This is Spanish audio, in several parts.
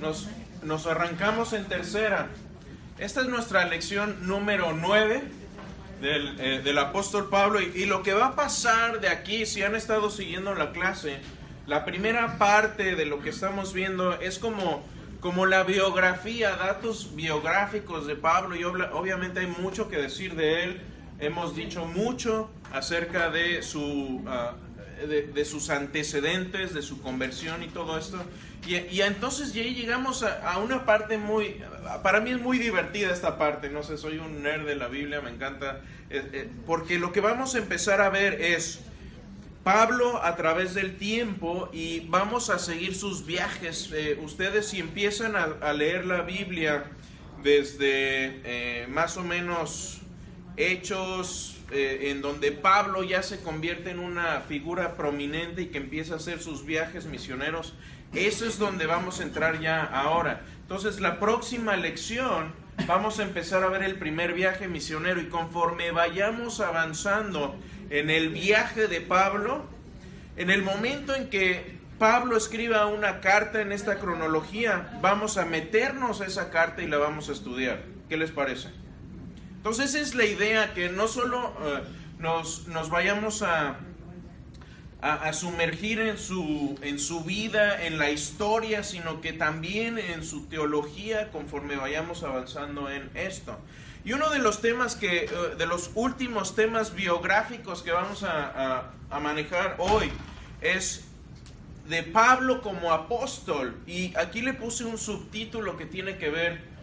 Nos, nos arrancamos en tercera. Esta es nuestra lección número 9 del, eh, del apóstol Pablo y, y lo que va a pasar de aquí, si han estado siguiendo la clase, la primera parte de lo que estamos viendo es como, como la biografía, datos biográficos de Pablo y obla- obviamente hay mucho que decir de él. Hemos dicho mucho acerca de, su, ah, de, sus antecedentes, de su conversión y todo esto. Y, y entonces ya llegamos a, una parte muy, para mí es muy divertida esta parte, no sé, soy un nerd de la Biblia, me encanta, eh, eh, porque lo que vamos a empezar a ver es Pablo a través del tiempo y vamos a seguir sus viajes. Eh, ustedes si empiezan a, leer la Biblia desde más o menos hechos eh, en donde Pablo ya se convierte en una figura prominente y que empieza a hacer sus viajes misioneros, eso es donde vamos a entrar ya ahora. Entonces la próxima lección vamos a empezar a ver el primer viaje misionero y conforme vayamos avanzando en el viaje de Pablo, en el momento en que Pablo escriba una carta en esta cronología, vamos a meternos a esa carta y la vamos a estudiar. ¿Qué les parece? Entonces es la idea que no solo eh, nos, nos vayamos a, a, sumergir en su, en su vida, en la historia, sino que también en su teología conforme vayamos avanzando en esto. Y uno de los temas que, eh, de los últimos temas biográficos que vamos a- a manejar hoy es de Pablo como apóstol. Y aquí le puse un subtítulo que tiene que ver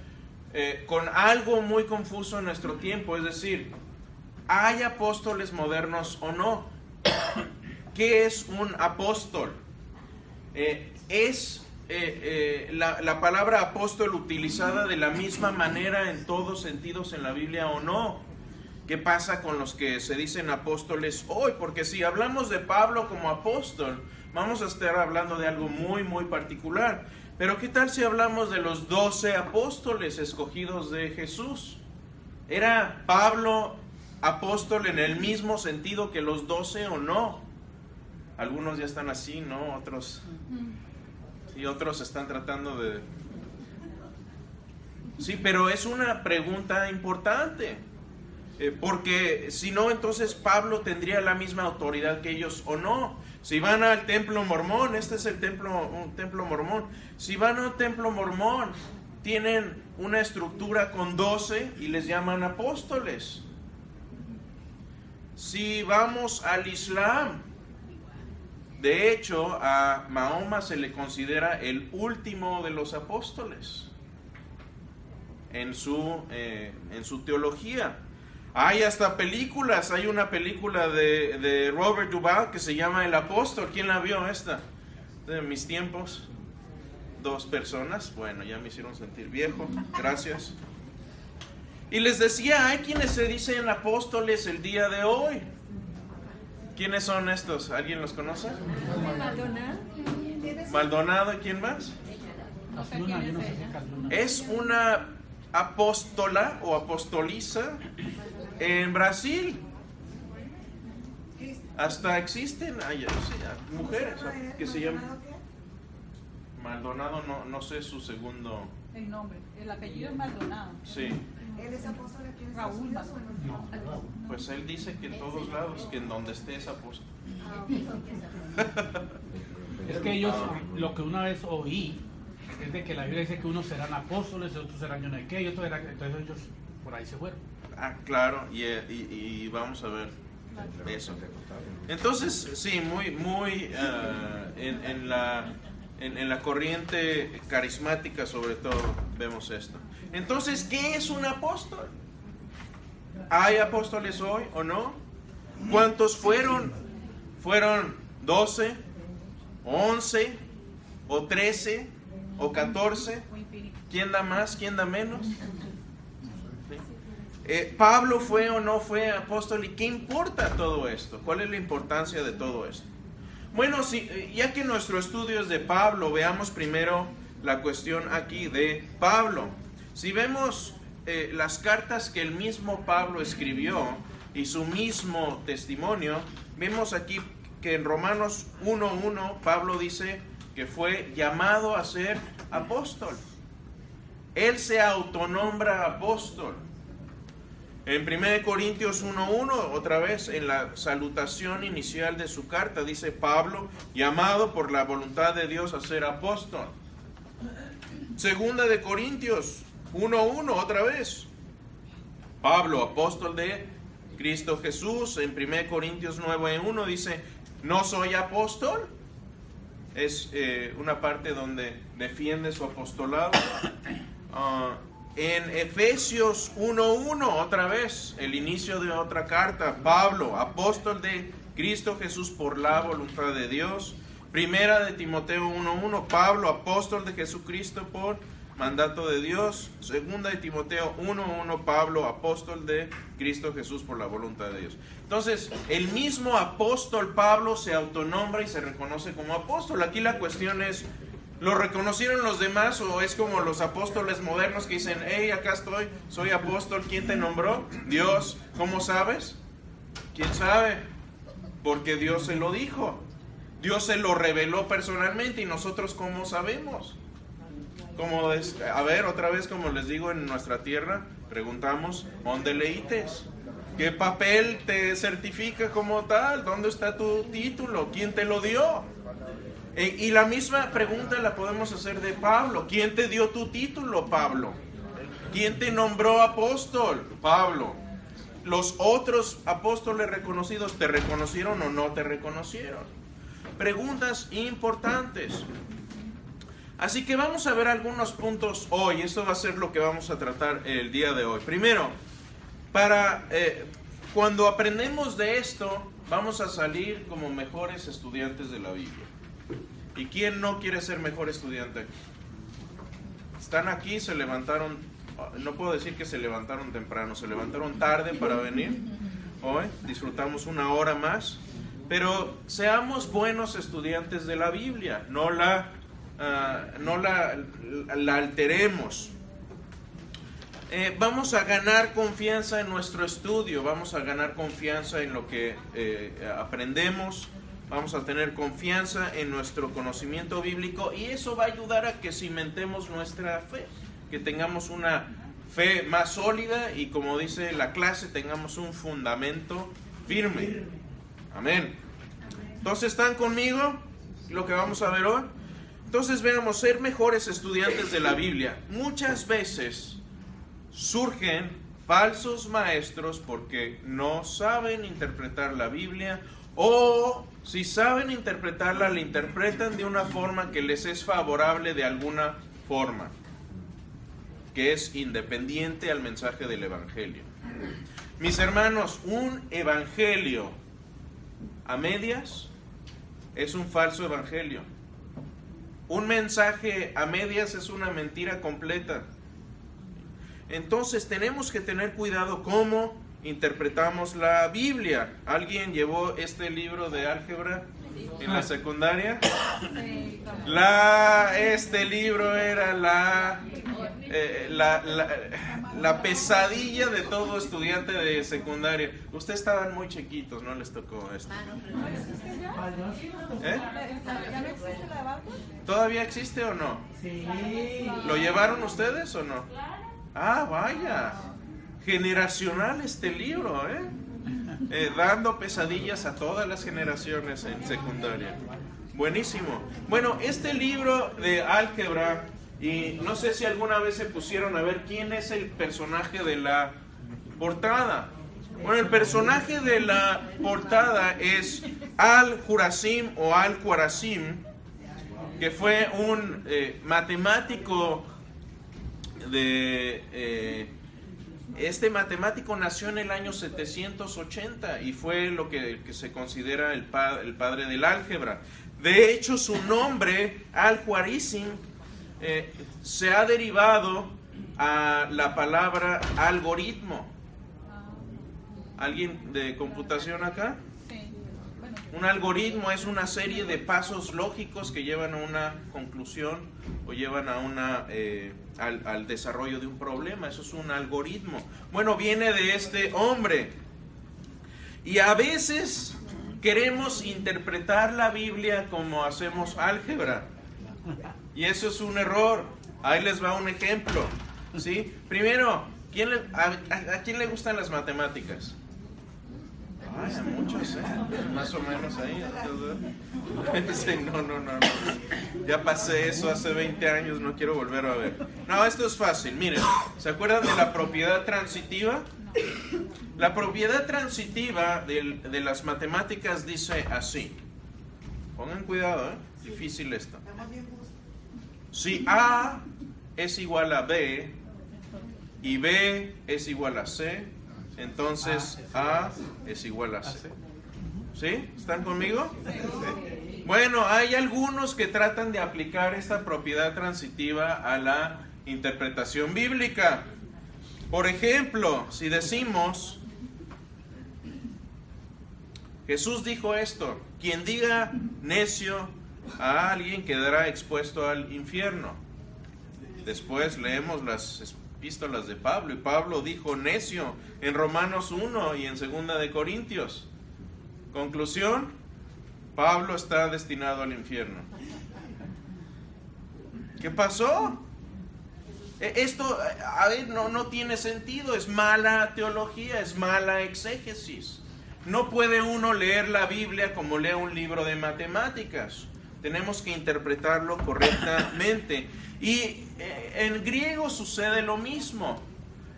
eh, con algo muy confuso en nuestro tiempo, es decir, ¿hay apóstoles modernos o no? ¿Qué es un apóstol? Eh, ¿Es eh, la, la palabra apóstol utilizada de la misma manera en todos sentidos en la Biblia o no? ¿Qué pasa con los que se dicen apóstoles hoy? Porque si hablamos de Pablo como apóstol, vamos a estar hablando de algo muy, muy particular. Pero ¿qué tal si hablamos de los doce apóstoles escogidos de Jesús? ¿Era Pablo apóstol en el mismo sentido que los doce o no? Algunos ya están así, ¿no? Otros... Y otros están tratando de... Sí, pero es una pregunta importante. Eh, porque si no, entonces Pablo tendría la misma autoridad que ellos o no. Si van al templo mormón, este es el templo, un templo mormón. Si van a un templo mormón, tienen una estructura con 12 y les llaman apóstoles. Si vamos al Islam, de hecho, a Mahoma se le considera el último de los apóstoles en su, eh, en su teología. Hay hasta películas, hay una película de, de Robert Duvall que se llama El Apóstol. ¿Quién la vio esta? De mis tiempos. Dos personas. Bueno, ya me hicieron sentir viejo. Gracias. Y les decía, hay quienes se dicen apóstoles el día de hoy. ¿Quiénes son estos? ¿Alguien los conoce? Maldonado y quién más? Es una apóstola o apostoliza en Brasil. Hasta existen ay, sí, mujeres que se llaman Maldonado, no, no sé su segundo. El nombre, el apellido es Maldonado. Sí, ¿Él es apóstol aquí en Raúl Unidos no? pues él dice que en todos lados, que en donde esté es apóstol. Es que ellos, lo que una vez oí, es de que la Biblia dice que unos serán apóstoles, otros serán yo no sé qué, y otros serán, entonces ellos por ahí se fueron. Ah, claro, y, eh, y- y vamos a ver eso. Entonces, sí, muy, muy ah, en, en la, en, en la corriente carismática sobre todo vemos esto. Entonces, ¿qué es un apóstol? ¿Hay apóstoles hoy o no? ¿Cuántos fueron? ¿Fueron 12, 11 o 13 o 14? Muy infinito. ¿Quién da más? ¿Quién da menos? Eh, ¿Pablo fue o no fue apóstol? ¿Y qué importa todo esto? ¿Cuál es la importancia de todo esto? Bueno, si, eh, ya que nuestro estudio es de Pablo, veamos primero la cuestión aquí de Pablo. Si vemos eh, las cartas que el mismo Pablo escribió y su mismo testimonio, vemos aquí que en Romanos 1.1 Pablo dice, que fue llamado a ser apóstol. Él se autonombra apóstol. En 1 Corintios 1.1, otra vez en la salutación inicial de su carta, dice Pablo, llamado por la voluntad de Dios a ser apóstol. Segunda de Corintios 1.1, otra vez. Pablo, apóstol de Cristo Jesús, en 1 Corintios 9.1 dice, no soy apóstol. Es eh, una parte donde defiende su apostolado. Ah, en Efesios 1.1, otra vez, el inicio de otra carta, Pablo, apóstol de Cristo Jesús por la voluntad de Dios. Primera de Timoteo 1.1, Pablo, apóstol de Jesucristo por mandato de Dios. Segunda de Timoteo 1.1, Pablo, apóstol de Cristo Jesús por la voluntad de Dios. Entonces, el mismo apóstol Pablo se autonombra y se reconoce como apóstol. Aquí la cuestión es, ¿Lo reconocieron los demás o es como los apóstoles modernos que dicen, hey, acá estoy, soy apóstol, ¿quién te nombró? Dios, ¿cómo sabes? ¿Quién sabe? Porque Dios se lo dijo. Dios se lo reveló personalmente y nosotros cómo sabemos. Como a ver, otra vez como les digo en nuestra tierra, preguntamos, ¿dónde leítes? ¿Qué papel te certifica como tal? ¿Dónde está tu título? ¿Quién te lo dio? Eh, y la misma pregunta la podemos hacer de Pablo. ¿Quién te dio tu título, Pablo? ¿Quién te nombró apóstol, Pablo? ¿Los otros apóstoles reconocidos te reconocieron o no te reconocieron? Preguntas importantes. Así que vamos a ver algunos puntos hoy. Esto va a ser lo que vamos a tratar el día de hoy. Primero, para eh, cuando aprendemos de esto, vamos a salir como mejores estudiantes de la Biblia. ¿Y quién no quiere ser mejor estudiante? Están aquí, se levantaron, no puedo decir que se levantaron temprano, se levantaron tarde para venir. Hoy disfrutamos una hora más, pero seamos buenos estudiantes de la Biblia, no la, ah, no la, la alteremos. Eh, vamos a ganar confianza en nuestro estudio, vamos a ganar confianza en lo que eh, aprendemos vamos a tener confianza en nuestro conocimiento bíblico y eso va a ayudar a que cimentemos nuestra fe, que tengamos una fe más sólida y como dice la clase, tengamos un fundamento firme. Amén. Entonces, ¿están conmigo? Lo que vamos a ver hoy. Entonces veamos, ser mejores estudiantes de la Biblia. Muchas veces surgen falsos maestros porque no saben interpretar la Biblia o si saben interpretarla, la interpretan de una forma que les es favorable de alguna forma, que es independiente al mensaje del Evangelio. Mis hermanos, un Evangelio a medias es un falso Evangelio. Un mensaje a medias es una mentira completa. Entonces tenemos que tener cuidado cómo interpretamos la Biblia. ¿Alguien llevó este libro de álgebra en la secundaria? La, este libro era la, eh, la, la, pesadilla de todo estudiante de secundaria. Ustedes estaban muy chiquitos, no les tocó esto. ¿Eh? ¿Todavía existe o no? ¿Lo llevaron ustedes o no? Ah, vaya generacional este libro, ¿eh? ¿eh? dando pesadillas a todas las generaciones en secundaria. Buenísimo. Bueno, este libro de álgebra, y no sé si alguna vez se pusieron a ver quién es el personaje de la portada. Bueno, el personaje de la portada es Al-Jurasim o Al-Khwarazim, que fue un eh, matemático de... Eh, este matemático nació en el año 780 y fue lo que, se considera el, padre del álgebra. De hecho, su nombre, Al-Khwarizm, eh, se ha derivado a la palabra algoritmo. ¿Alguien de computación acá? Un algoritmo es una serie de pasos lógicos que llevan a una conclusión o llevan a una, eh, al, desarrollo de un problema. Eso es un algoritmo. Bueno, viene de este hombre. Y a veces queremos interpretar la Biblia como hacemos álgebra. Y eso es un error. Ahí les va un ejemplo. ¿sí? Primero, ¿quién le- a quién le gustan las matemáticas? Ay, a muchos, ¿eh? Más o menos ahí. Sí, no, no, no, no. Ya pasé eso hace 20 años, no quiero volver a ver. No, esto es fácil. Miren, ¿se acuerdan de la propiedad transitiva? La propiedad transitiva del- de las matemáticas dice así. Pongan cuidado, ¿eh? Difícil esto. Si A es igual a B y B es igual a C, entonces A es igual a C. ¿Sí? ¿Están conmigo? Bueno, hay algunos que tratan de aplicar esta propiedad transitiva a la interpretación bíblica. Por ejemplo, si decimos, Jesús dijo esto, quien diga necio a alguien quedará expuesto al infierno. Después leemos las epístolas de Pablo y Pablo dijo necio en Romanos 1 y en 2 de Corintios. Conclusión, Pablo está destinado al infierno. ¿Qué pasó? E- Esto, a ver, no, no tiene sentido, es mala teología, es mala exégesis. No puede uno leer la Biblia como lee un libro de matemáticas. Tenemos que interpretarlo correctamente. Y eh, en griego sucede lo mismo.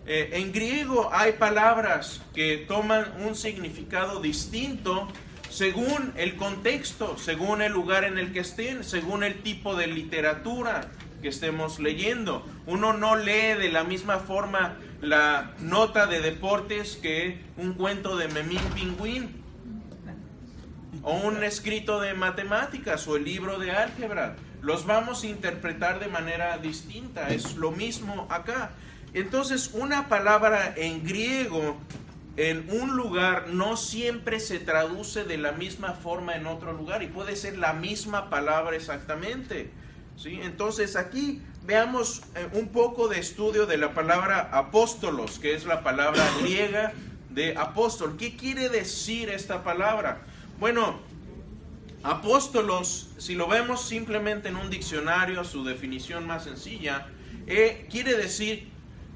Eh, en griego hay palabras que toman un significado distinto según el contexto, según el lugar en el que estén, según el tipo de literatura que estemos leyendo. Uno no lee de la misma forma la nota de deportes que un cuento de Memín Pingüín o un escrito de matemáticas o el libro de álgebra. Los vamos a interpretar de manera distinta. Es lo mismo acá. Entonces, una palabra en griego en un lugar no siempre se traduce de la misma forma en otro lugar y puede ser la misma palabra exactamente. ¿sí? Entonces, aquí veamos eh, un poco de estudio de la palabra apóstolos, que es la palabra griega de apóstol. ¿Qué quiere decir esta palabra? Bueno, apóstolos, si lo vemos simplemente en un diccionario, su definición más sencilla, eh, quiere decir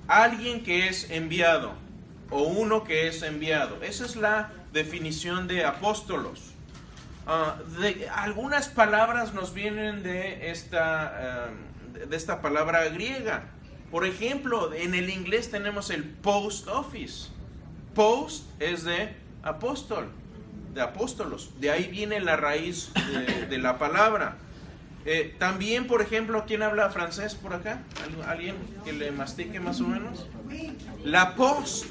alguien que es enviado o uno que es enviado. Esa es la definición de apóstolos. Ah, algunas palabras nos vienen de esta, eh, de esta palabra griega. Por ejemplo, en el inglés tenemos el post office. Post es de apóstol, de apóstolos. De ahí viene la raíz de, la palabra. Eh, también, por ejemplo, ¿quién habla francés por acá? ¿Al- ¿Alguien que le mastique más o menos? La post.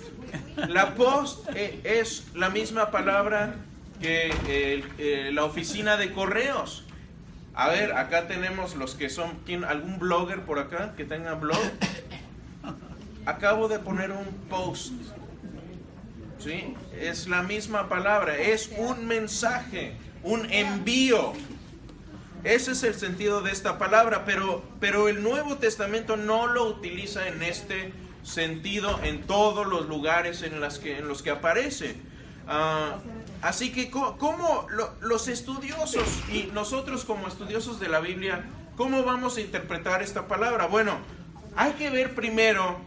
La post eh, es la misma palabra que eh, la oficina de correos. A ver, acá tenemos los que son, ¿quién, ¿algún blogger por acá que tenga blog? Acabo de poner un post. ¿Sí? Es la misma palabra, es un mensaje, un envío. Ese es el sentido de esta palabra, pero, pero el Nuevo Testamento no lo utiliza en este sentido en todos los lugares en, las que, en los que aparece. Ah, así que, ¿cómo lo- los estudiosos y nosotros como estudiosos de la Biblia, cómo vamos a interpretar esta palabra? Bueno, hay que ver primero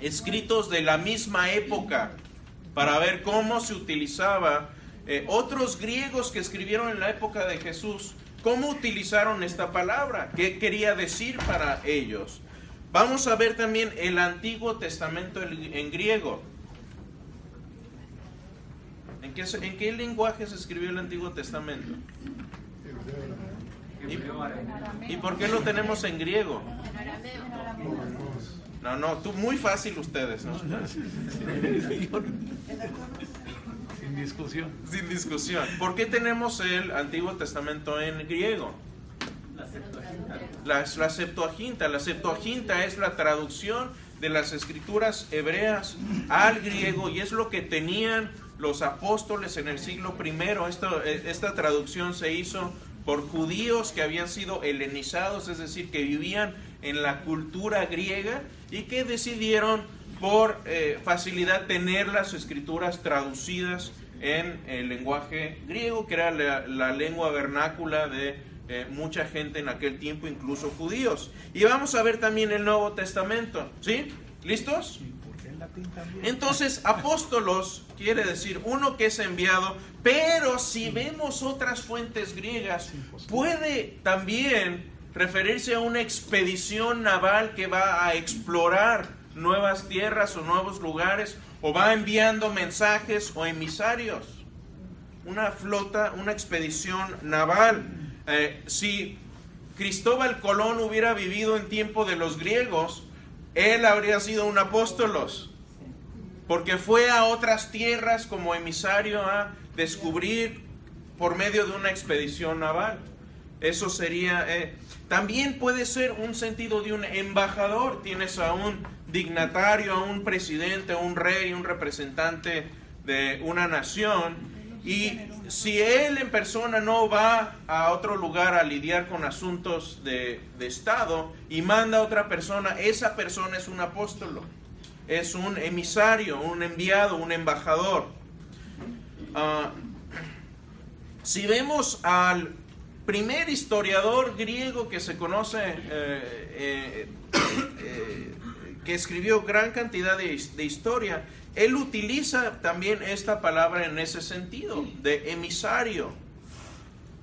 escritos de la misma época para ver cómo se utilizaba. eh, otros griegos que escribieron en la época de Jesús, cómo utilizaron esta palabra, qué quería decir para ellos. Vamos a ver también el Antiguo Testamento en griego. ¿En qué, se- en qué lenguaje se escribió el Antiguo Testamento? ¿Y, y por qué lo tenemos en griego? No, no, tú muy fácil ustedes, ¿no? Sin discusión. Sin discusión. ¿Por qué tenemos el Antiguo Testamento en griego? La, la Septuaginta. La Septuaginta es la traducción de las escrituras hebreas al griego y es lo que tenían los apóstoles en el siglo I. Esto, eh, esta traducción se hizo por judíos que habían sido helenizados, es decir, que vivían en la cultura griega y que decidieron por eh, facilidad tener las escrituras traducidas en el lenguaje griego, que era la, lengua vernácula de eh, mucha gente en aquel tiempo, incluso judíos. Y vamos a ver también el Nuevo Testamento. ¿Sí? ¿Listos? Entonces, apóstolos quiere decir uno que es enviado, pero si vemos otras fuentes griegas, puede también referirse a una expedición naval que va a explorar nuevas tierras o nuevos lugares, o va enviando mensajes o emisarios. Una flota, una expedición naval. Eh, si Cristóbal Colón hubiera vivido en tiempo de los griegos, él habría sido un apóstolos porque fue a otras tierras como emisario a descubrir por medio de una expedición naval. Eso sería, eh, también puede ser un sentido de un embajador. Tienes a un dignatario, a un presidente, a un rey, un representante de una nación. Y si él en persona no va a otro lugar a lidiar con asuntos de, de Estado y manda a otra persona, esa persona es un apóstolo es un emisario, un enviado, un embajador. Ah, si vemos al primer historiador griego que se conoce, eh, eh, eh, que escribió gran cantidad de, de, historia, él utiliza también esta palabra en ese sentido, de emisario.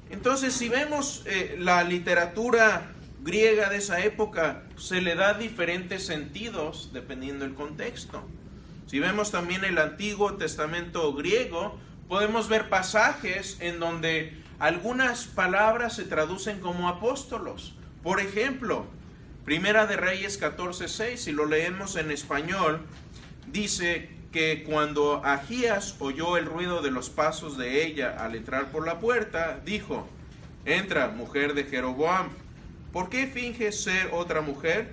Entonces, si vemos la literatura griega de esa época se le da diferentes sentidos dependiendo del contexto. Si vemos también el Antiguo Testamento griego, podemos ver pasajes en donde algunas palabras se traducen como apóstolos. Por ejemplo, Primera de Reyes 14:6, si lo leemos en español, dice que cuando Agías oyó el ruido de los pasos de ella al entrar por la puerta, dijo, entra, mujer de Jeroboam. ¿Por qué finges ser otra mujer?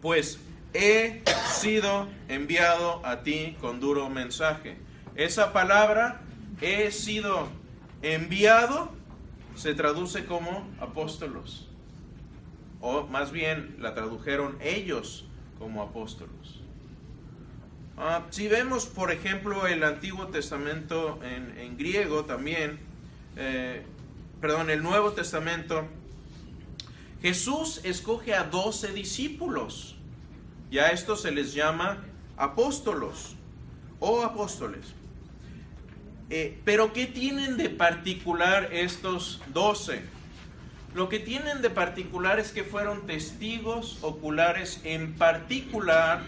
Pues he sido enviado a ti con duro mensaje. Esa palabra, he sido enviado, se traduce como apóstolos. O más bien la tradujeron ellos como apóstolos. Ah, si vemos, por ejemplo, el Antiguo Testamento en, griego también, eh, perdón, el Nuevo Testamento, Jesús escoge a doce discípulos. Y a estos se les llama apóstolos o apóstoles. Eh, pero ¿qué tienen de particular estos doce? Lo que tienen de particular es que fueron testigos oculares en particular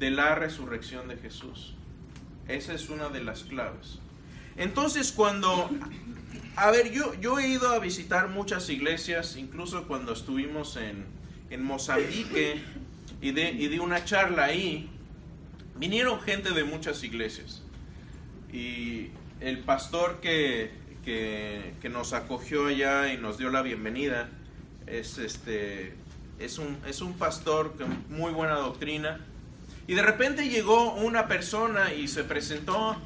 de la resurrección de Jesús. Esa es una de las claves. Entonces cuando a ver, yo, yo he ido a visitar muchas iglesias, incluso cuando estuvimos en, en Mozambique y de, y de una charla ahí, vinieron gente de muchas iglesias. Y el pastor que, que, que, nos acogió allá y nos dio la bienvenida es, este, es, un, es un pastor con muy buena doctrina. Y de repente llegó una persona y se presentó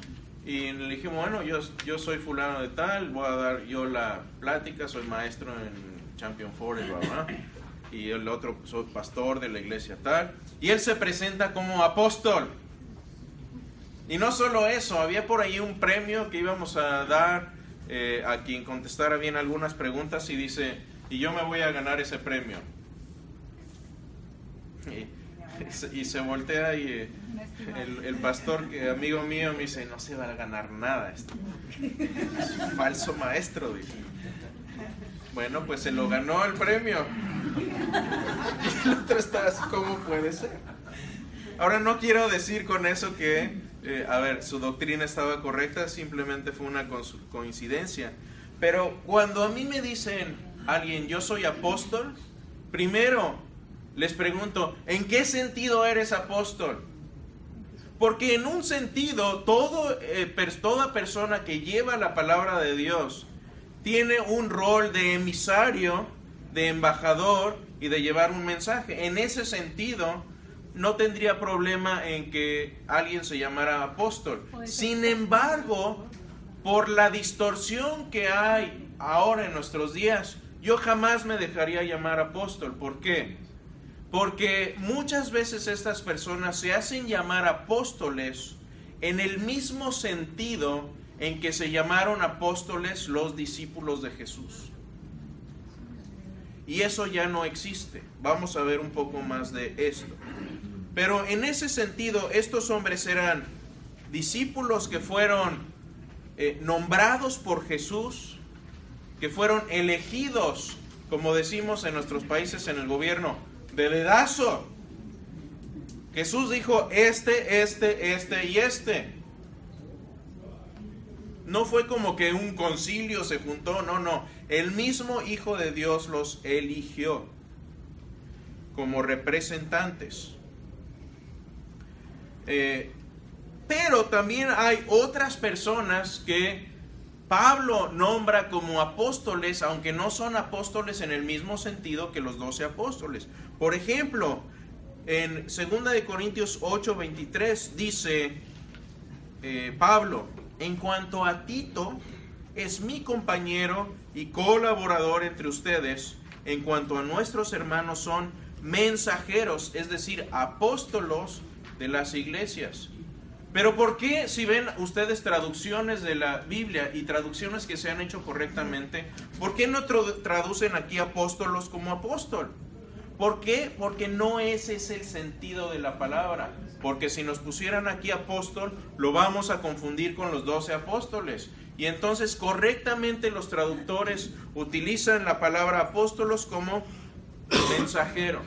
y le dijimos, bueno, yo, yo soy fulano de tal, voy a dar yo la plática, soy maestro en Champion Forest, y el otro soy pastor de la iglesia tal. Y él se presenta como apóstol. Y no solo eso, había por ahí un premio que íbamos a dar eh, a quien contestara bien algunas preguntas y dice, y yo me voy a ganar ese premio. Y, y se voltea y eh, el, pastor, que amigo mío, me dice, no se va a ganar nada esto. Es falso maestro, dice. Bueno, pues se lo ganó el premio. Y el otro está así, ¿cómo puede ser? Ahora no quiero decir con eso que, eh, a ver, su doctrina estaba correcta, simplemente fue una coincidencia. Pero cuando a mí me dicen alguien, yo soy apóstol, primero les pregunto, ¿en qué sentido eres apóstol? Porque en un sentido, todo, eh, toda persona que lleva la palabra de Dios tiene un rol de emisario, de embajador y de llevar un mensaje. En ese sentido, no tendría problema en que alguien se llamara apóstol. Sin embargo, por la distorsión que hay ahora en nuestros días, yo jamás me dejaría llamar apóstol. ¿Por qué? Porque muchas veces estas personas se hacen llamar apóstoles en el mismo sentido en que se llamaron apóstoles los discípulos de Jesús. y eso ya no existe. Vamos a ver un poco más de esto. Pero en ese sentido, estos hombres eran discípulos que fueron eh, nombrados por Jesús, que fueron elegidos, como decimos en nuestros países en el gobierno, de. Jesús dijo, este, este, este y este. No fue como que un concilio se juntó, no, no. El mismo Hijo de Dios los eligió como representantes. Eh, pero también hay otras personas que Pablo nombra como apóstoles, aunque no son apóstoles en el mismo sentido que los doce apóstoles. Por ejemplo, en 2 de Corintios 8, 23 dice eh, Pablo, en cuanto a Tito, es mi compañero y colaborador entre ustedes. En cuanto a nuestros hermanos, son mensajeros, es decir, apóstolos de las iglesias. Pero ¿por qué si ven ustedes traducciones de la Biblia y traducciones que se han hecho correctamente, ¿por qué no traducen aquí apóstolos como apóstol? ¿Por qué? Porque no ese es el sentido de la palabra. Porque si nos pusieran aquí apóstol, lo vamos a confundir con los doce apóstoles. Y entonces correctamente los traductores utilizan la palabra apóstolos como mensajero.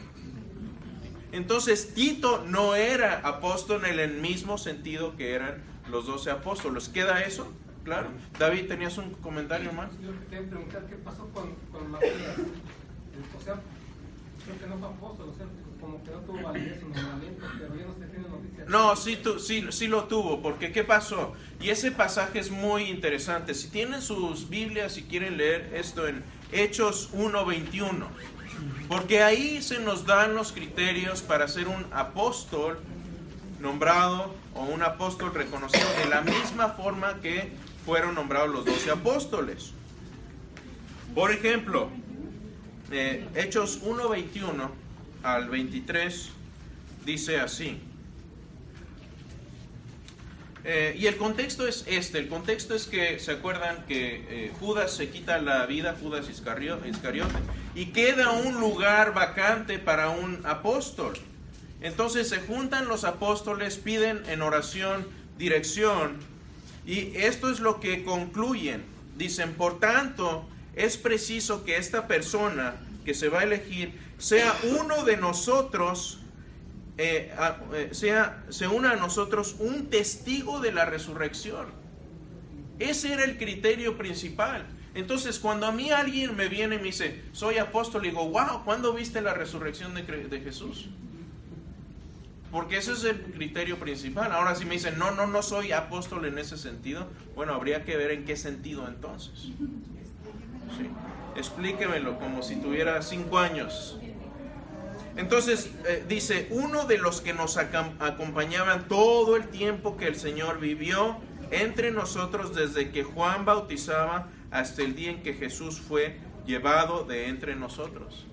Entonces Tito no era apóstol en el mismo sentido que eran los doce apóstoles. ¿Queda eso? Claro. David, ¿tenías un comentario más? Yo quería preguntar qué pasó con, con Matías. O sea, creo que no fue apóstol, o sea, como que no tuvo validez nombramiento, pero ya no se tiene noticias. No, sí, tu, sí, sí lo tuvo, porque ¿qué pasó? Y ese pasaje es muy interesante. Si tienen sus Biblias y quieren leer esto en Hechos 1.21, porque ahí se nos dan los criterios para ser un apóstol nombrado o un apóstol reconocido de la misma forma que fueron nombrados los doce apóstoles. Por ejemplo, eh, Hechos 1.21 al 23 dice así. Eh, y el contexto es este, el contexto es que se acuerdan que eh, Judas se quita la vida, Judas Iscariote, y queda un lugar vacante para un apóstol. Entonces se juntan los apóstoles, piden en oración dirección, y esto es lo que concluyen. Dicen, por tanto, es preciso que esta persona que se va a elegir sea uno de nosotros, eh, eh, sea, se una a nosotros un testigo de la resurrección. Ese era el criterio principal. Entonces, cuando a mí alguien me viene y me dice, soy apóstol, y digo, wow, ¿cuándo viste la resurrección de, Jesús? Porque ese es el criterio principal. Ahora, si me dicen, no, no, no soy apóstol en ese sentido, bueno, habría que ver en qué sentido entonces. Sí. Explíquemelo como si tuviera cinco años. Entonces eh, dice, uno de los que nos acompañaban todo el tiempo que el Señor vivió entre nosotros desde que Juan bautizaba hasta el día en que Jesús fue llevado de entre nosotros.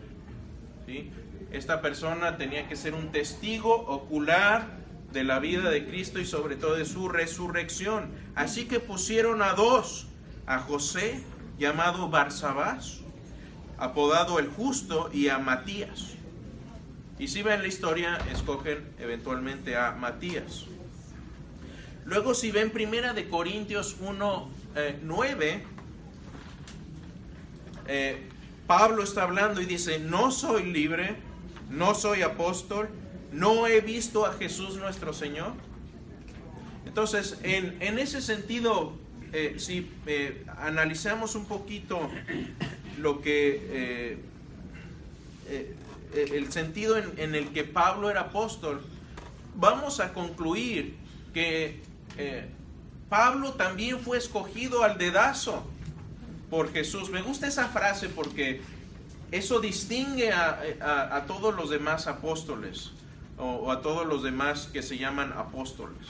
Esta persona tenía que ser un testigo ocular de la vida de Cristo y sobre todo de su resurrección. Así que pusieron a dos, a José, llamado Barsabás, apodado el justo, y a Matías. Y si ven la historia, escogen eventualmente a Matías. Luego si ven Primera de Corintios 1, 9, eh, eh, Pablo está hablando y dice, no soy libre, no soy apóstol, no he visto a Jesús nuestro Señor. Entonces, en, en ese sentido, eh, si analizamos un poquito lo que eh, el sentido en, el que Pablo era apóstol, vamos a concluir que eh, Pablo también fue escogido al dedazo por Jesús. Me gusta esa frase porque eso distingue a, todos los demás apóstoles o, a todos los demás que se llaman apóstoles.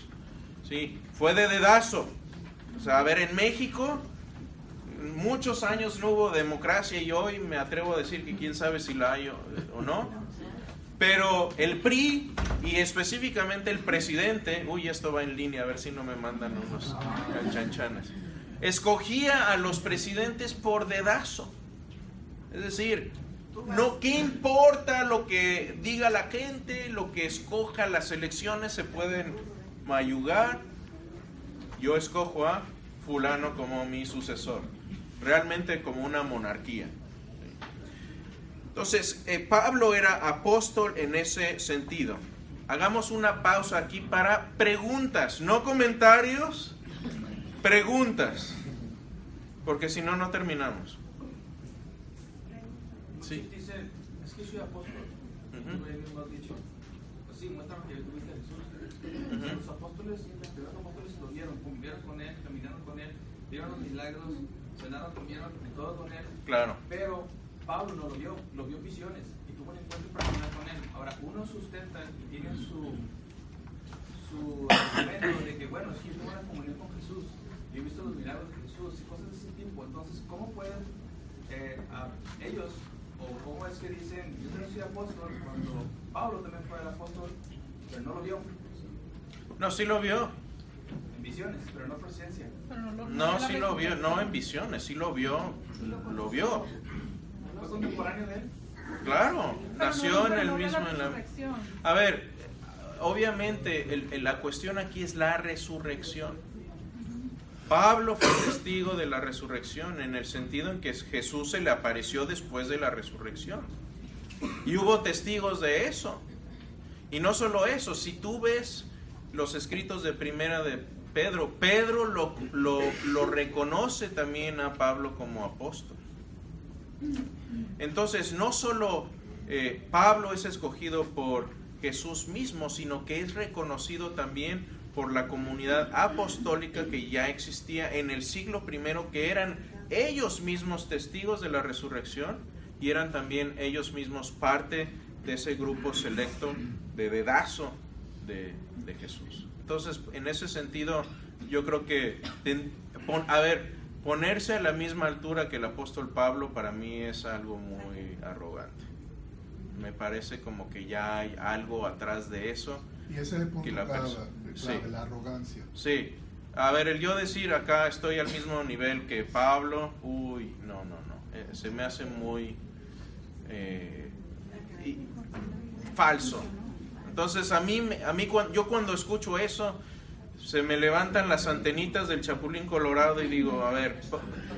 ¿sí? Fue de dedazo. O sea, a ver, en México muchos años no hubo democracia y hoy me atrevo a decir que quién sabe si la hay o, no. Pero el PRI y específicamente el presidente, uy, esto va en línea, a ver si no me mandan unos chanchanes, escogía a los presidentes por dedazo. Es decir, No, ¿qué importa lo que diga la gente, lo que escoja las elecciones se pueden mayugar? Yo escojo a fulano como mi sucesor, realmente como una monarquía. Entonces, eh, Pablo era apóstol en ese sentido. Hagamos una pausa aquí para preguntas, no comentarios, preguntas, porque si no, no terminamos. Sí. Dice, es que soy apóstol. Dicho, pues sí, muéstrame que tuviste a Jesús. Los apóstoles, los primeros apóstoles lo vieron, convivieron con él, caminaron con él, vieron los milagros, cenaron, comieron, todo con él. Claro. Pero Pablo no lo vio, lo vio en visiones y tuvo un encuentro personal con él. Ahora, uno sustenta y tiene su, su argumento de que, bueno, sí, tengo una comunión con Jesús, yo he visto los milagros de Jesús y cosas de ese tipo. Entonces, ¿cómo pueden eh, a ellos, o cómo es que dicen, yo también soy apóstol, cuando Pablo también fue el apóstol, pero no lo vio No, sí lo vio. en visiones, pero no presencia? No, sí lo vio, no en visiones, sí lo vio, lo vio. ¿Fue contemporáneo de él? Claro, nació en el mismo... en la-. A ver, obviamente el- el- la cuestión aquí es la resurrección. Pablo fue testigo de la resurrección en el sentido en que Jesús se le apareció después de la resurrección. Y hubo testigos de eso. Y no solo eso, si tú ves los escritos de primera de Pedro, Pedro lo, lo- reconoce también a Pablo como apóstol. Entonces, no solo eh, Pablo es escogido por Jesús mismo, sino que es reconocido también por la comunidad apostólica que ya existía en el siglo primero, que eran ellos mismos testigos de la resurrección y eran también ellos mismos parte de ese grupo selecto de dedazo de, de Jesús. Entonces, en ese sentido, yo creo que, a ver, ponerse a la misma altura que el apóstol Pablo para mí es algo muy arrogante. Me parece como que ya hay algo atrás de eso. Y ese es el punto Que la clave, clave, sí. la arrogancia. Sí, a ver, el yo decir acá estoy al mismo nivel que Pablo, uy, no, no, no, eh, se me hace muy eh, y- falso. Entonces a mí, a mí yo cuando escucho eso, se me levantan las antenitas del Chapulín Colorado y digo, a ver,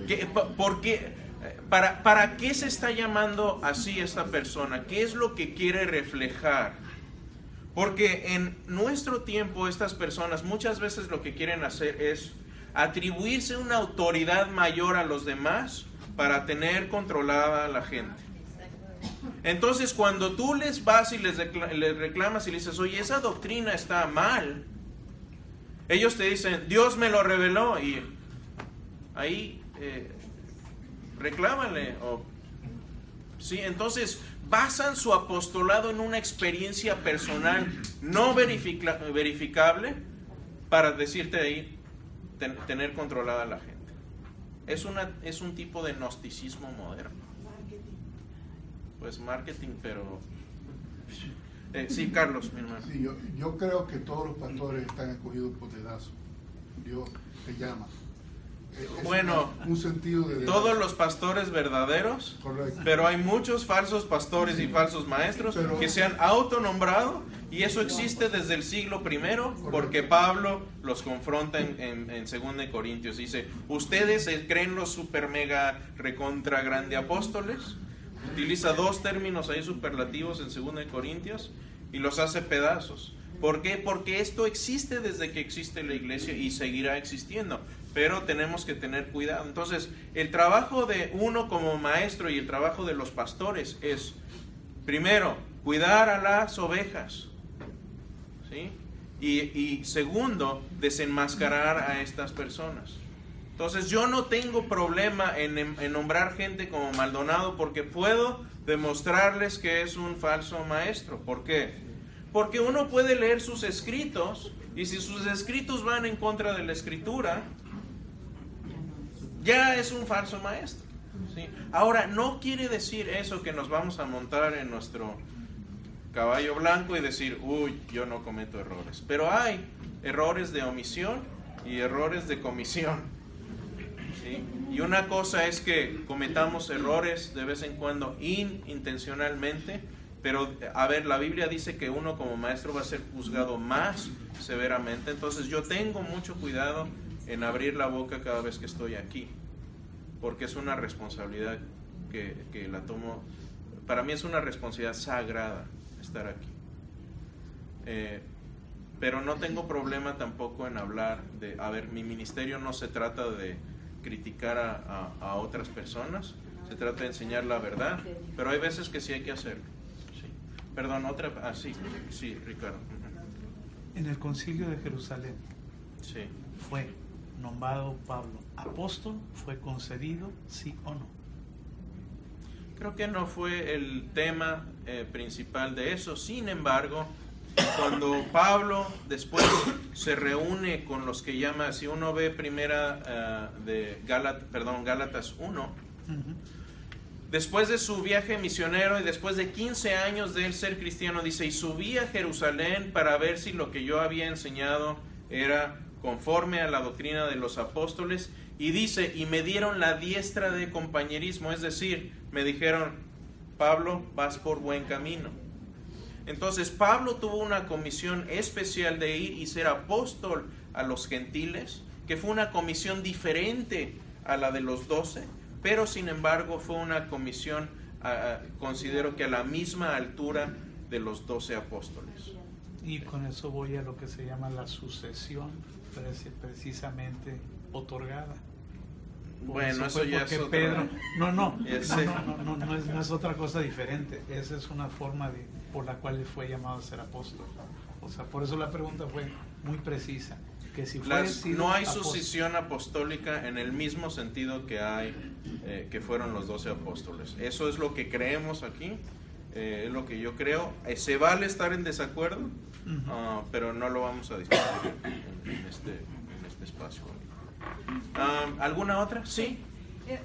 ¿qué- po- ¿por qué? ¿Para, ¿Para qué se está llamando así esta persona? ¿Qué es lo que quiere reflejar? Porque en nuestro tiempo estas personas muchas veces lo que quieren hacer es atribuirse una autoridad mayor a los demás para tener controlada a la gente. Entonces cuando tú les vas y les, recla- les reclamas y le dices, oye, esa doctrina está mal, ellos te dicen, Dios me lo reveló y ahí eh, reclámale. Sí, entonces basan su apostolado en una experiencia personal no verifica- verificable para decirte ahí ten- tener controlada a la gente. Es, una, es un tipo de gnosticismo moderno. Pues marketing, pero... Eh, sí, Carlos, mi hermano. Sí, yo, yo creo que todos los pastores están escogidos por dedazo. Dios te llama. Bueno, una- un sentido de dedazo. Todos los pastores verdaderos, Correcto. pero hay muchos falsos pastores y falsos maestros Pero- que se han autonombrado y eso existe desde el siglo primero porque Pablo los confronta en, en, en 2 Corintios. Dice, ustedes se creen los super mega recontra grande apóstoles. Utiliza dos términos ahí superlativos en 2 Corintios y los hace pedazos. ¿Por qué? Porque esto existe desde que existe la iglesia y seguirá existiendo. Pero tenemos que tener cuidado. Entonces, el trabajo de uno como maestro y el trabajo de los pastores es, primero, cuidar a las ovejas. ¿Sí? Y, y segundo, desenmascarar a estas personas. Entonces yo no tengo problema en, en nombrar gente como Maldonado porque puedo demostrarles que es un falso maestro. ¿Por qué? Porque uno puede leer sus escritos y si sus escritos van en contra de la escritura, ya es un falso maestro. ¿sí? Ahora, no quiere decir eso que nos vamos a montar en nuestro caballo blanco y decir, uy, yo no cometo errores. Pero hay errores de omisión y errores de comisión. ¿sí? Y una cosa es que cometamos errores de vez en cuando inintencionalmente, pero a ver, la Biblia dice que uno como maestro va a ser juzgado más severamente, entonces yo tengo mucho cuidado en abrir la boca cada vez que estoy aquí, porque es una responsabilidad que, que la tomo, para mí es una responsabilidad sagrada estar aquí. Eh, pero no tengo problema tampoco en hablar de, a ver, mi ministerio no se trata de criticar a, a- a otras personas, se trata de enseñar la verdad, pero hay veces que sí hay que hacerlo. Sí. Perdón, otra, ah, sí, sí, Ricardo. En el concilio de Jerusalén Sí. fue nombrado Pablo apóstol, fue concedido, sí o no. Creo que no fue el tema eh, principal de eso. Sin embargo, cuando Pablo después se reúne con los que llama, si uno ve primera eh, de Gálatas, perdón, Gálatas 1, Ujú. después de su viaje misionero y después de 15 años de él ser cristiano, dice, y subí a Jerusalén para ver si lo que yo había enseñado era conforme a la doctrina de los apóstoles, y dice, y me dieron la diestra de compañerismo, es decir, me dijeron, Pablo, vas por buen camino. Entonces Pablo tuvo una comisión especial de ir y ser apóstol a los gentiles, que fue una comisión diferente a la de los doce, pero sin embargo fue una comisión, considero que a la misma altura de los doce apóstoles. Y con eso voy a lo que se llama la sucesión precisamente otorgada. Por Bueno, eso fue ya es otra- Pedro, no, no, no, sé. no, no, no, no es, no es otra cosa diferente. Esa es una forma de, por la cual fue llamado a ser apóstol. O sea, por eso la pregunta fue muy precisa. Que si Las- no hay apóstol- sucesión apostólica en el mismo sentido que hay eh, que fueron los doce apóstoles. Eso es lo que creemos aquí, eh, es lo que yo creo. Eh, se vale estar en desacuerdo, ah, pero no lo vamos a discutir en, este, en este espacio. Ah, ¿Alguna otra? Sí. Eh,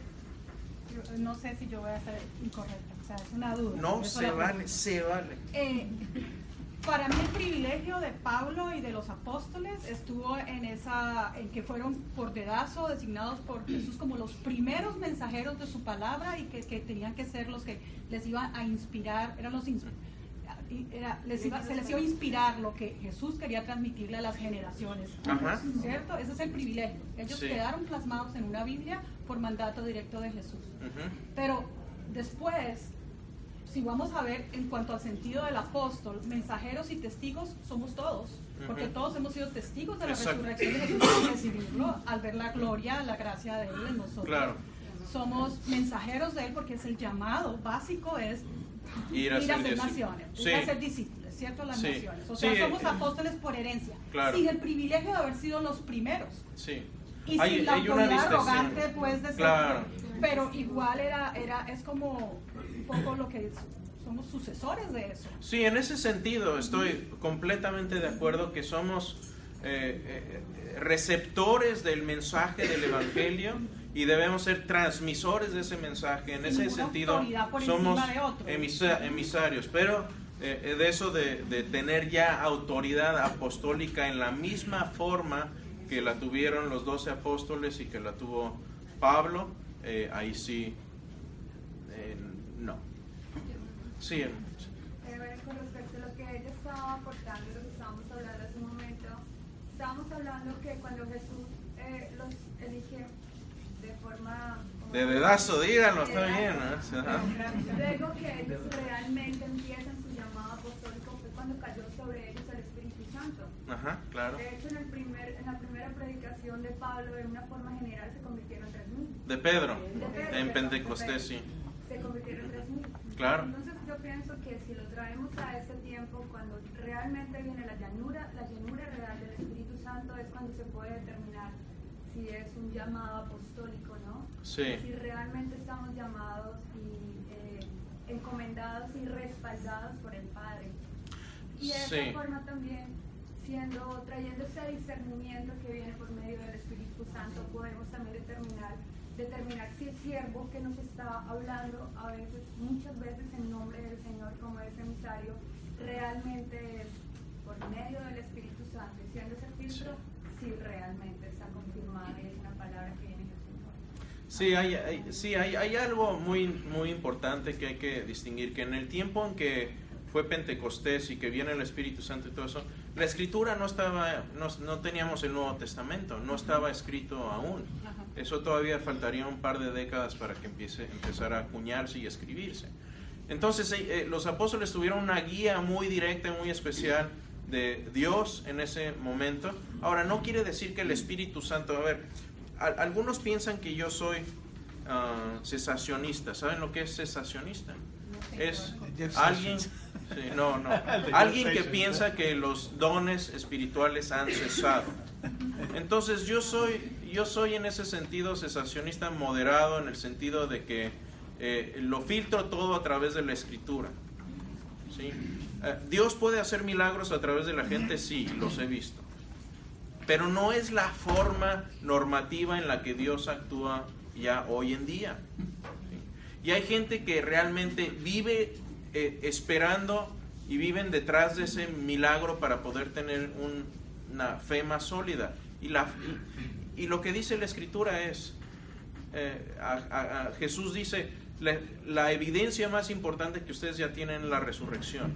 no sé si yo voy a ser incorrecta, o sea, es una duda. No, se vale, se vale. Eh, para mí el privilegio de Pablo y de los apóstoles estuvo en esa, en que fueron por dedazo designados por Jesús como los primeros mensajeros de su palabra y que, que tenían que ser los que les iban a inspirar, eran los ins- y era- les iba- se les iba a inspirar lo que Jesús quería transmitirle a las generaciones, Ajá. ¿cierto? Ese es el privilegio. Ellos Sí. quedaron plasmados en una Biblia por mandato directo de Jesús. Pero después, si vamos a ver en cuanto al sentido del apóstol, mensajeros y testigos somos todos, porque todos hemos sido testigos de la Exacto. resurrección de Jesús al recibirlo, al ver la gloria, la gracia de Él en nosotros. Claro. Somos mensajeros de Él porque es el llamado básico es Ir a ser naciones, Sí. ir a ser discípulos, ¿cierto? Las Sí. naciones. O Sí, sea, somos eh, apóstoles por herencia, Claro. sin el privilegio de haber sido los primeros. Sí. Y Hay- sin la autoridad arrogante, pues, de ser. Claro. Pero igual era, era, es como un poco lo que somos sucesores de eso. Sí, en ese sentido estoy completamente de acuerdo que somos eh, eh, receptores del mensaje del Evangelio y debemos ser transmisores de ese mensaje. En Sin ese sentido somos emisa- emisarios, pero eh, eh, de eso de, de tener ya autoridad apostólica en la misma forma que la tuvieron los doce apóstoles y que la tuvo Pablo, eh, ahí sí, eh, no. Sí, Eh, bueno, con respecto a lo que ella estaba aportando, lo que estábamos hablando hace un momento, estábamos hablando que cuando Jesús eh, los elige de dedazo, díganlo, está bien. Ajá. Luego que ellos realmente empiezan su llamado apostólico fue cuando cayó sobre ellos el Espíritu Santo. Ajá, claro. De hecho, en, el primer, en la primera predicación de Pablo, de una forma general, se convirtieron en 3.000. De Pedro, De Pedro, en Pentecostés, sí. Se convirtieron en 3.000. Claro. Entonces yo pienso que si lo traemos a este tiempo, cuando realmente viene la llanura, la llanura real del Espíritu Santo es cuando se puede determinar si es un llamado apostólico. Sí. Si realmente estamos llamados y eh, encomendados y respaldados por el Padre. Y de Sí. esta forma también, siendo, trayendo ese discernimiento que viene por medio del Espíritu Santo, podemos también determinar, determinar si el siervo que nos está hablando, a veces, muchas veces en nombre del Señor como ese emisario, realmente es por medio del Espíritu Santo, y siendo ese filtro, si realmente está confirmada y es una palabra que viene del Señor. Sí, hay, hay- sí hay, hay algo muy, muy importante que hay que distinguir, que en el tiempo en que fue Pentecostés y que viene el Espíritu Santo y todo eso, la escritura no estaba, no, no teníamos el Nuevo Testamento, no estaba escrito aún. Ajá. Eso todavía faltaría un par de décadas para que empiece, empezara a acuñarse y escribirse. Entonces eh, eh, los apóstoles tuvieron una guía muy directa, muy especial de Dios en ese momento. Ahora, no quiere decir que el Espíritu Santo, a ver, a- algunos piensan que yo soy ah, cesacionista. ¿Saben lo que es cesacionista? Es alguien, sí, no, no, alguien que piensa que los dones espirituales han cesado. Entonces yo soy, yo soy en ese sentido cesacionista moderado, en el sentido de que eh, lo filtro todo a través de la escritura. ¿sí? Eh, Dios puede hacer milagros a través de la gente, sí, los he visto. Pero no es la forma normativa en la que Dios actúa ya hoy en día. Y hay gente que realmente vive eh, esperando y viven detrás de ese milagro para poder tener un- una fe más sólida. Y, lo que dice la escritura es, eh, Jesús dice, la, la evidencia más importante que ustedes ya tienen es la resurrección.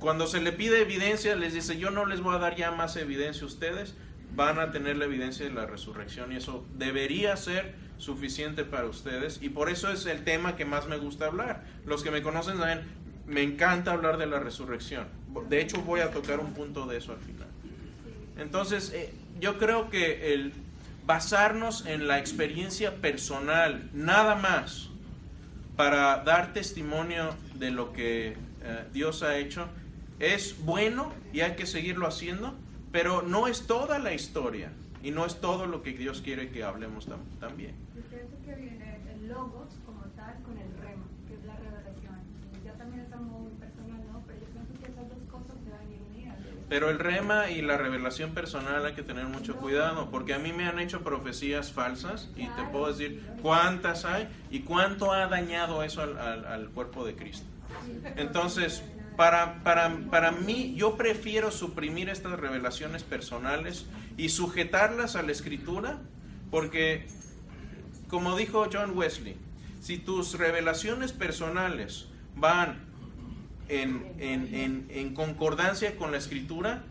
Cuando se le pide evidencia, les dice, yo no les voy a dar ya más evidencia a ustedes, van a tener la evidencia de la resurrección y eso debería ser suficiente para ustedes y por eso es el tema que más me gusta hablar. Los que me conocen saben, me encanta hablar de la resurrección. De hecho, voy a tocar un punto de eso al final. Entonces, eh, yo creo que el basarnos en la experiencia personal, nada más, para dar testimonio de lo que eh, Dios ha hecho, es bueno y hay que seguirlo haciendo, pero no es toda la historia y no es todo lo que Dios quiere que hablemos tam- también. Que viene el logos como tal con el rema, que es la revelación. Ya también muy personal, ¿no? Pero yo pienso que esas dos cosas deben ir unidas. Pero el rema y la revelación personal hay que tener mucho cuidado, porque a mí me han hecho profecías falsas y te puedo decir cuántas hay y cuánto ha dañado eso al, al- al cuerpo de Cristo. Entonces, para, para, para mí, yo prefiero suprimir estas revelaciones personales y sujetarlas a la escritura, porque, como dijo John Wesley, si tus revelaciones personales van en, en- en- en concordancia con la escritura,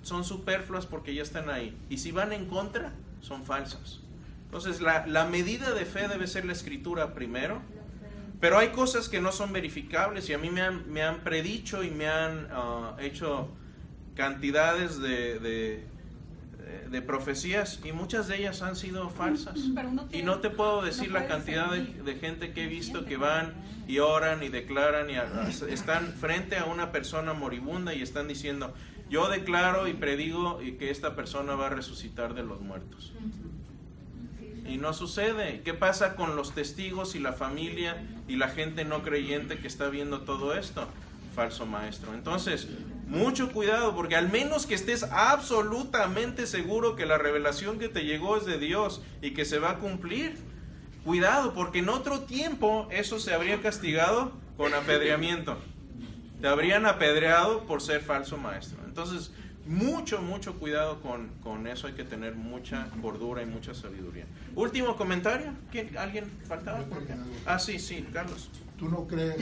son superfluas porque ya están ahí. Y si van en contra, son falsas. Entonces, la, la medida de fe debe ser la escritura primero. Pero hay cosas que no son verificables y a mí me han, me han predicho y me han ah, hecho cantidades de, de, de profecías y muchas de ellas han sido falsas. Y no te puedo decir la puede cantidad de, gente que he visto que van y oran y declaran y a- están frente a una persona moribunda y están diciendo, yo declaro y predigo que esta persona va a resucitar de los muertos. No sucede. ¿Qué pasa con los testigos y la familia y la gente no creyente que está viendo todo esto? Falso maestro. Entonces, mucho cuidado porque al menos que estés absolutamente seguro que la revelación que te llegó es de Dios y que se va a cumplir. Cuidado porque en otro tiempo eso se habría castigado con apedreamiento. Te habrían apedreado por ser falso maestro. Entonces, mucho, mucho cuidado con, con eso. Hay que tener mucha cordura y mucha sabiduría. Último comentario. ¿Quién- ¿Alguien faltaba? Ah, sí, sí, Carlos. ¿Tú no crees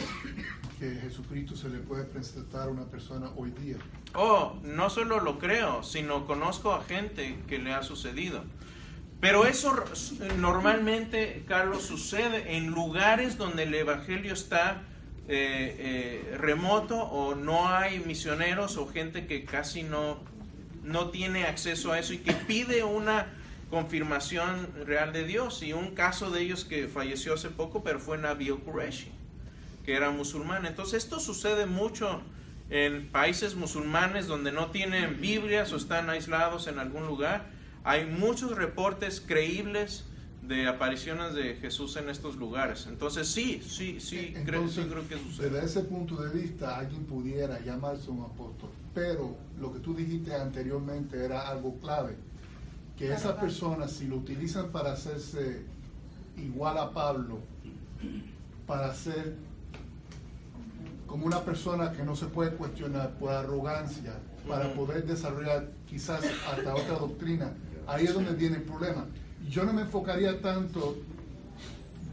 que Jesucristo se le puede presentar a una persona hoy día? Oh, no solo lo creo, sino conozco a gente que le ha sucedido. Pero eso normalmente, Carlos, sucede en lugares donde el Evangelio está eh, eh, remoto o no hay misioneros o gente que casi no, no tiene acceso a eso y que pide una confirmación real de Dios. Y un caso de ellos que falleció hace poco, pero fue Nabil Qureshi, que era musulmán. Entonces esto sucede mucho en países musulmanes donde no tienen Biblias o están aislados en algún lugar. Hay muchos reportes creíbles de apariciones de Jesús en estos lugares. Entonces sí, sí, sí, creo, sí creo que sucede. Desde ese punto de vista, alguien pudiera llamarse un apóstol. Pero lo que tú dijiste anteriormente era algo clave. Que esas personas, si lo utilizan para hacerse igual a Pablo, para ser como una persona que no se puede cuestionar por arrogancia, para poder desarrollar quizás hasta otra doctrina, ahí es donde viene el problema. Yo no me enfocaría tanto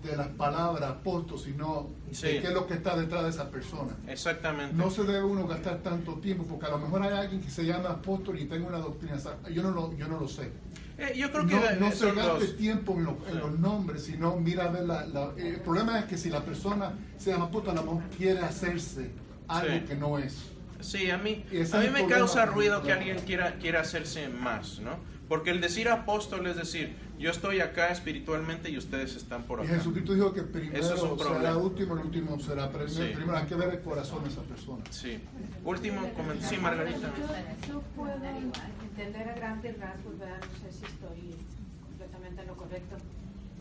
de las palabras apóstol, sino Sí. de qué es lo que está detrás de esa persona. Exactamente. No se debe uno gastar tanto tiempo, porque a lo mejor hay alguien que se llama apóstol y tenga una doctrina. Yo no lo, yo no lo sé. Eh, yo creo que no, no se gaste tiempo en, lo- en Sí. los nombres, sino mira a ver la, la- El problema es que si la persona se llama apóstol, a lo mejor quiere hacerse algo Sí. que no es. Sí, a mí, a mí me causa ruido que alguien quiera, quiera hacerse más, ¿no? Porque el decir apóstol es decir, yo estoy acá espiritualmente y ustedes están por Y acá. Jesucristo dijo que primero Eso es un será último, el último será primero. Sí. Primero hay que ver el corazón de esa persona. Sí. Último comentario. Sí, Margarita. Yo, yo puedo entender a grandes rasgos, ¿verdad? no sé si estoy completamente en lo correcto,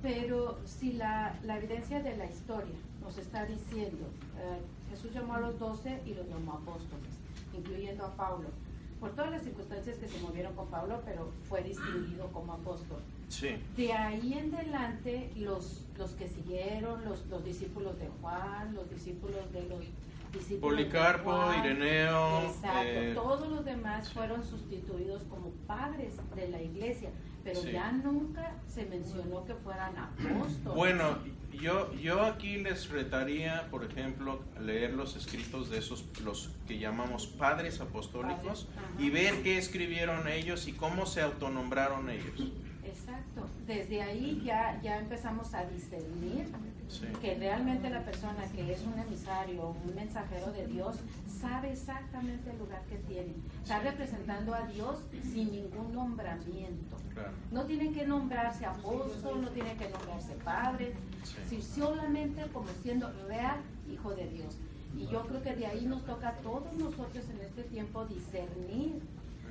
pero si la, la evidencia de la historia nos está diciendo, eh, Jesús llamó a los doce y los llamó apóstoles, incluyendo a Pablo, por todas las circunstancias que se movieron con Pablo, pero fue distinguido como apóstol. Sí. De ahí en adelante, los, los que siguieron, los, los discípulos de Juan, los discípulos de los discípulos de Policarpo, Juan, Ireneo, Exacto, eh, todos los demás fueron sustituidos como padres de la iglesia, pero Sí. ya nunca se mencionó que fueran apóstoles. Bueno, yo, yo aquí les retaría, por ejemplo, leer los escritos de esos, los que llamamos padres apostólicos, Padres, y ver qué escribieron ellos y cómo se autonombraron ellos. Exacto, desde ahí ya, ya empezamos a discernir Sí. que realmente la persona que es un emisario, un mensajero de Dios, sabe exactamente el lugar que tiene. Está representando a Dios sin ningún nombramiento. Claro. No tiene que nombrarse apóstol, no tiene que nombrarse padre, Sí. si solamente como siendo real hijo de Dios. Y yo creo que de ahí nos toca a todos nosotros en este tiempo discernir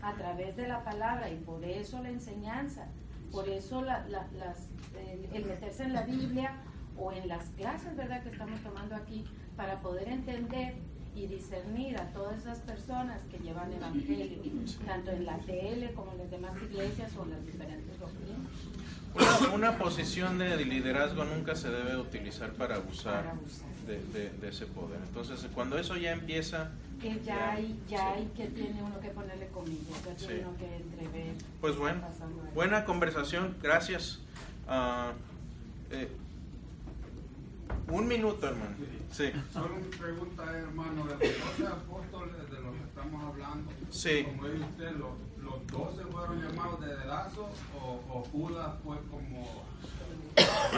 a través de la palabra y por eso la enseñanza, por eso el meterse en la Biblia o en las clases, ¿verdad?, que estamos tomando aquí para poder entender y discernir a todas esas personas que llevan evangelio, tanto en la tele como en las demás iglesias o en las diferentes doctrinas. Una, una posición de liderazgo nunca se debe utilizar para abusar Para abusar. de, de- de ese poder. Entonces, cuando eso ya empieza, que ya Ya, hay, ya sí. hay que tiene uno que ponerle comillas, ya tiene Sí. uno que entrever. pues bueno, buena conversación, gracias. Ah, eh, un minuto, hermano. Sí. Solo una pregunta, hermano, de los 12 apóstoles de los que estamos hablando. Sí. Como dice usted, ¿los, los 12 fueron llamados de dedazo o, Judas fue como...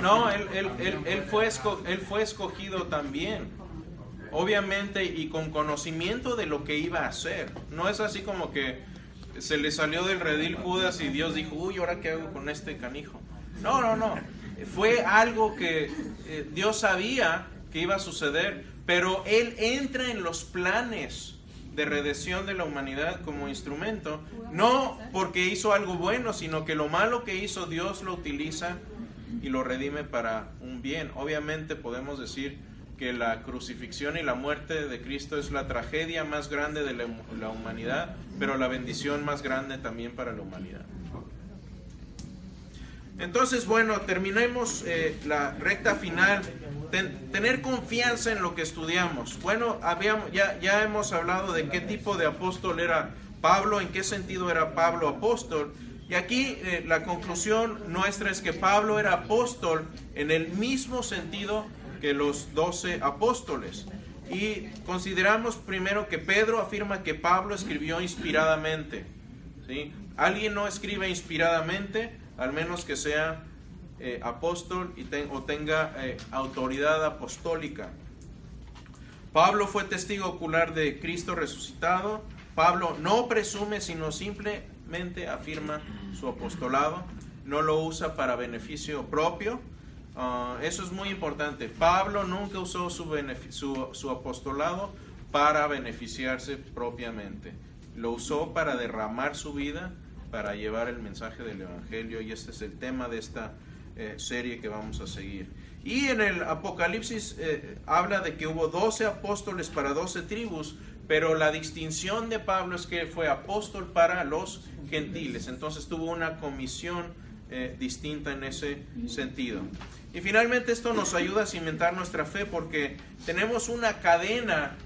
No, él, él, él, él fue él fue escogido también. Obviamente y con conocimiento de lo que iba a hacer. No es así como que se le salió del redil Judas y Dios dijo, uy, ¿ahora qué hago con este canijo? No, no, no. Fue algo que eh, Dios sabía que iba a suceder, pero Él entra en los planes de redención de la humanidad como instrumento, no porque hizo algo bueno, sino que lo malo que hizo Dios lo utiliza y lo redime para un bien. Obviamente podemos decir que la crucifixión y la muerte de Cristo es la tragedia más grande de la, humanidad, pero la bendición más grande también para la humanidad. Entonces, bueno, terminemos eh, la recta final. Ten- tener confianza en lo que estudiamos. Bueno, habíamos, ya, ya hemos hablado de qué tipo de apóstol era Pablo, en qué sentido era Pablo apóstol. Y aquí eh, la conclusión nuestra es que Pablo era apóstol en el mismo sentido que los doce apóstoles. Y consideramos primero que Pedro afirma que Pablo escribió inspiradamente. Alguien no escribe inspiradamente, al menos que sea eh, apóstol y o tenga eh, autoridad apostólica. Pablo fue testigo ocular de Cristo resucitado. Pablo no presume, sino simplemente afirma su apostolado. No lo usa para beneficio propio. Ah, eso es muy importante. Pablo nunca usó su, su apostolado para beneficiarse propiamente. Lo usó para derramar su vida, para llevar el mensaje del Evangelio. Y este es el tema de esta eh, serie que vamos a seguir. Y en el Apocalipsis eh, habla de que hubo 12 apóstoles para 12 tribus, pero la distinción de Pablo es que fue apóstol para los gentiles. Entonces tuvo una comisión eh, distinta en ese sentido. Y finalmente esto nos ayuda a cimentar nuestra fe porque tenemos una cadena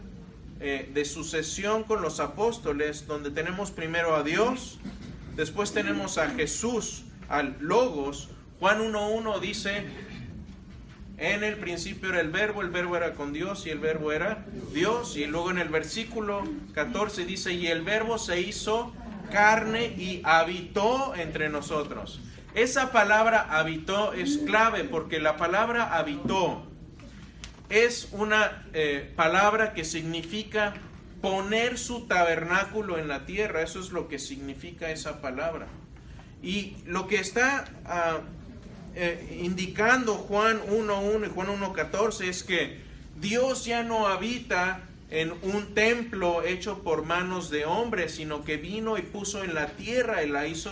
de sucesión con los apóstoles donde tenemos primero a Dios, después tenemos a Jesús, al Logos, Juan 1.1 dice, en el principio era el verbo, el verbo era con Dios y el verbo era Dios. Y luego en el versículo 14 dice, y el verbo se hizo carne y habitó entre nosotros. Esa palabra habitó es clave porque la palabra habitó es una eh, palabra que significa poner su tabernáculo en la tierra. Eso es lo que significa esa palabra. Y lo que está ah, eh, indicando Juan 1.1 y Juan 1.14 es que Dios ya no habita en un templo hecho por manos de hombres, sino que vino y puso en la tierra y la hizo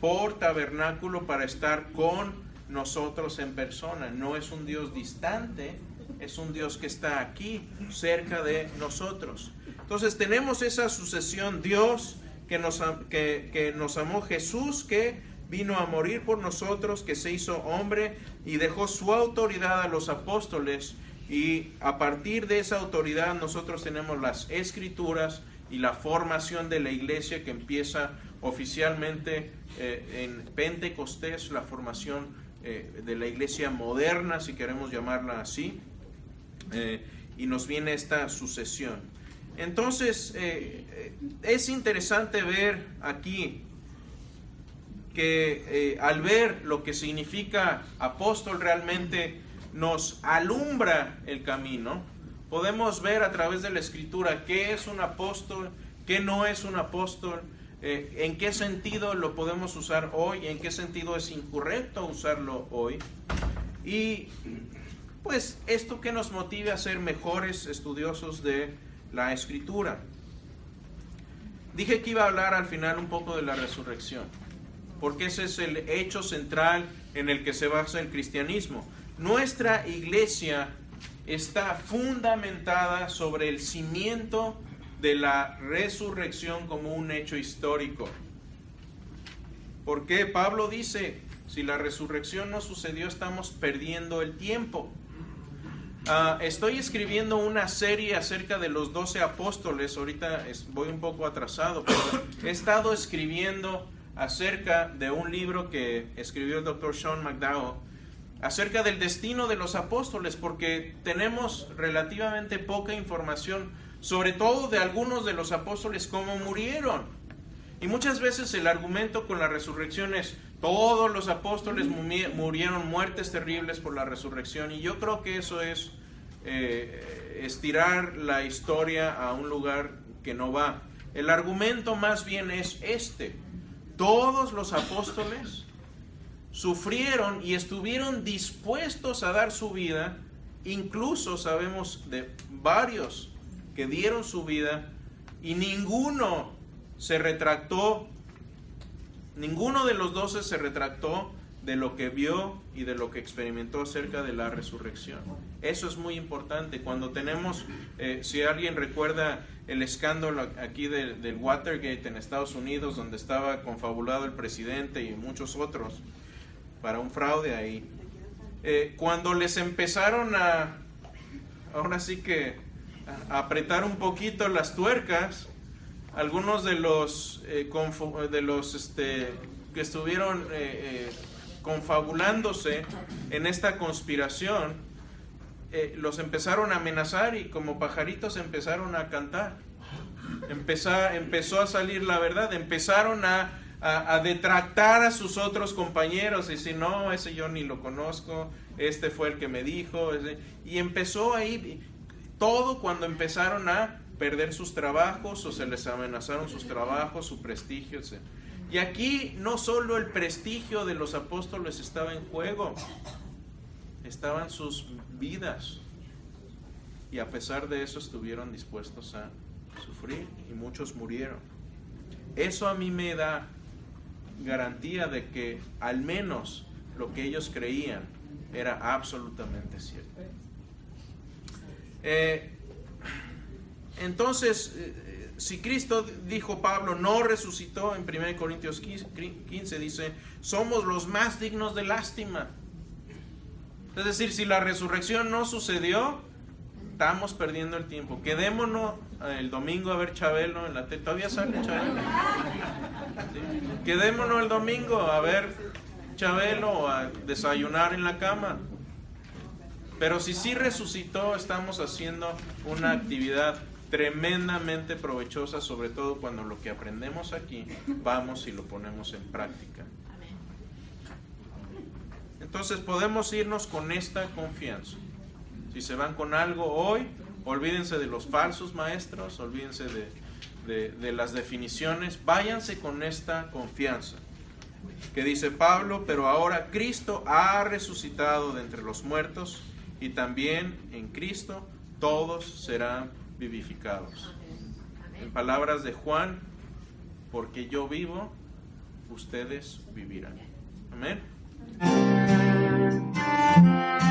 por tabernáculo para estar con nosotros en persona. No es un Dios distante, es un Dios que está aquí, cerca de nosotros. Entonces tenemos esa sucesión, Dios que nos, que, que nos amó, Jesús que vino a morir por nosotros, que se hizo hombre y dejó su autoridad a los apóstoles. Y a partir de esa autoridad nosotros tenemos las escrituras y la formación de la iglesia que empieza oficialmente eh, en Pentecostés, la formación eh, de la iglesia moderna, si queremos llamarla así, eh, y nos viene esta sucesión. Entonces, es interesante ver aquí que al ver lo que significa apóstol realmente nos alumbra el camino, podemos ver a través de la escritura qué es un apóstol, qué no es un apóstol, eh, en qué sentido lo podemos usar hoy, en qué sentido es incorrecto usarlo hoy. Y pues esto que nos motive a ser mejores estudiosos de la escritura. Dije que iba a hablar al final un poco de la resurrección, porque ese es el hecho central en el que se basa el cristianismo. Nuestra iglesia está fundamentada sobre el cimiento de la resurrección como un hecho histórico. Porque Pablo dice, si la resurrección no sucedió, estamos perdiendo el tiempo. Ah, estoy escribiendo una serie acerca de los doce apóstoles, ahorita voy un poco atrasado, pero he estado escribiendo acerca de un libro que escribió el doctor Sean McDowell, acerca del destino de los apóstoles, porque tenemos relativamente poca información sobre todo de algunos de los apóstoles, cómo murieron. Y muchas veces el argumento con la resurrección es, todos los apóstoles murieron muertes terribles por la resurrección. Y yo creo que eso es eh, estirar la historia a un lugar que no va. El argumento más bien es este. Todos los apóstoles sufrieron y estuvieron dispuestos a dar su vida. Incluso sabemos de varios que dieron su vida y ninguno se retractó, ninguno de los doce se retractó de lo que vio y de lo que experimentó acerca de la resurrección. Eso es muy importante. Cuando tenemos, eh, si alguien recuerda el escándalo aquí del Watergate en Estados Unidos, donde estaba confabulado el presidente y muchos otros para un fraude ahí, eh, cuando les empezaron a, ahora sí que apretar un poquito las tuercas, algunos de los, eh, de los este, que estuvieron eh, eh, confabulándose en esta conspiración, los empezaron a amenazar y como pajaritos empezaron a cantar. empezó a salir la verdad, empezaron a, a, detractar a sus otros compañeros y si no, ese yo ni lo conozco, este fue el que me dijo, y empezó ahí, todo cuando empezaron a perder sus trabajos o se les amenazaron sus trabajos, su prestigio. Y aquí no solo el prestigio de los apóstoles estaba en juego, estaban sus vidas. Y a pesar de eso estuvieron dispuestos a sufrir y muchos murieron. Eso a mí me da garantía de que al menos lo que ellos creían era absolutamente cierto. Eh, entonces, eh, si Cristo, dijo Pablo, no resucitó en 1 Corintios 15, dice, somos los más dignos de lástima. Es decir, si la resurrección no sucedió, estamos perdiendo el tiempo. Quedémonos eh, el domingo a ver Chabelo en la Todavía sale Chabelo. Quedémonos el domingo a ver Chabelo a desayunar en la cama. Pero si sí resucitó, estamos haciendo una actividad tremendamente provechosa, sobre todo cuando lo que aprendemos aquí vamos y lo ponemos en práctica. Entonces podemos irnos con esta confianza. Si se van con algo hoy, olvídense de los falsos maestros, olvídense de, de- las definiciones, váyanse con esta confianza. Que dice Pablo, pero ahora Cristo ha resucitado de entre los muertos y también en Cristo todos serán vivificados. En palabras de Juan, porque yo vivo, ustedes vivirán. Amén. Thank you.